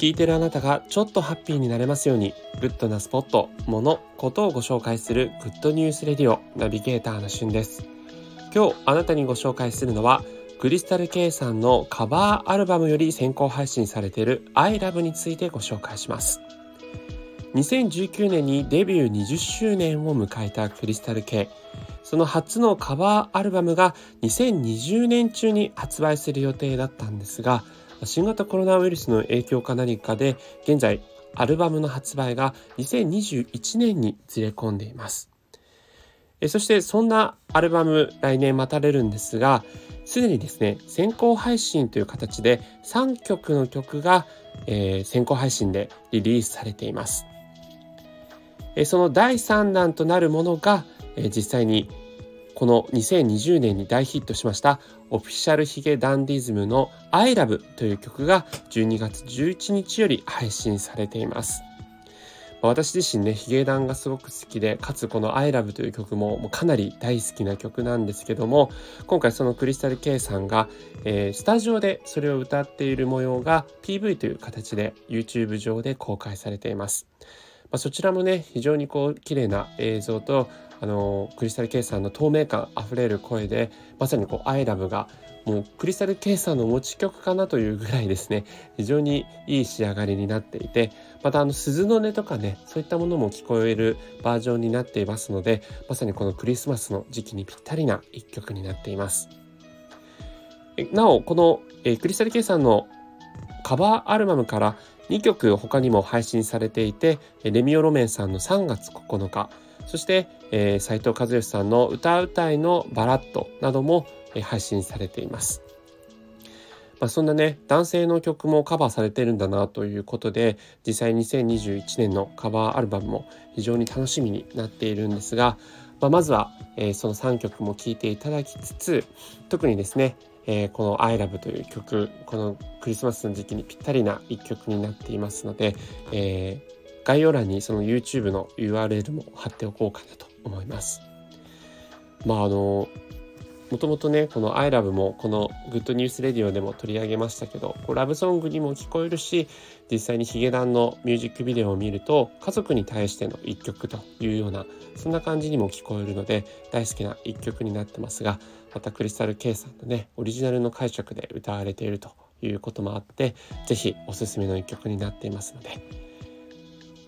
聞いてるあなたがちょっとハッピーになれますようにグッドなスポット、もの、ことをご紹介する Good News Radio ナビゲーターのしゅんです。今日あなたにご紹介するのはクリスタル K さんのカバーアルバムより先行配信されている I Love についてご紹介します。2019年にデビュー20周年を迎えたクリスタル K その初のカバーアルバムが2020年中に発売する予定だったんですが新型コロナウイルスの影響か何かで現在アルバムの発売が2021年にずれ込んでいます。そしてそんなアルバム来年待たれるんですがすでにですね先行配信という形で3曲の曲が、え、先行配信でリリースされています。その第3弾となるものが実際にこの2020年に大ヒットしましたオフィシャルヒゲダンディズムの I love という曲が12月11日より配信されています。私自身ね、ヒゲダンがすごく好きで、かつこの I love という曲もかなり大好きな曲なんですけども、今回そのクリスタル K さんが、えー、スタジオでそれを歌っている模様が PV という形で YouTube 上で公開されています。まあ、そちらもね非常にこう綺麗な映像とあのクリスタル K さんの透明感あふれる声でまさにこう「アイラブがもうクリスタル K さんの持ち曲かなというぐらいですね。非常にいい仕上がりになっていてまたあの鈴の音とかねそういったものも聞こえるバージョンになっていますのでまさにこのクリスマスの時期にぴったりな一曲になっています。なおこの、えクリスタル K さんのカバーアルバムから2曲他にも配信されていてレミオロメンさんの3月9日そして、えー、斉藤和義さんの歌うたいのバラッドなども、えー、配信されています。まあ、そんなね男性の曲もカバーされてるんだなということで実際2021年のカバーアルバムも非常に楽しみになっているんですが、まあ、まずは、えー、その3曲も聴いていただきつつ特にですねえー、この「ILOVE」という曲このクリスマスの時期にぴったりな一曲になっていますので、えー、概要欄にその YouTube の URL も貼っておこうかなと思います。まああのもともとねこの「ILOVE」もこの「Good News Radio」でも取り上げましたけどこうラブソングにも聞こえるし実際にヒゲダンのミュージックビデオを見ると家族に対しての一曲というようなそんな感じにも聞こえるので大好きな一曲になってますがまたクリスタル K さんのねオリジナルの解釈で歌われているということもあって是非おすすめの一曲になっていますので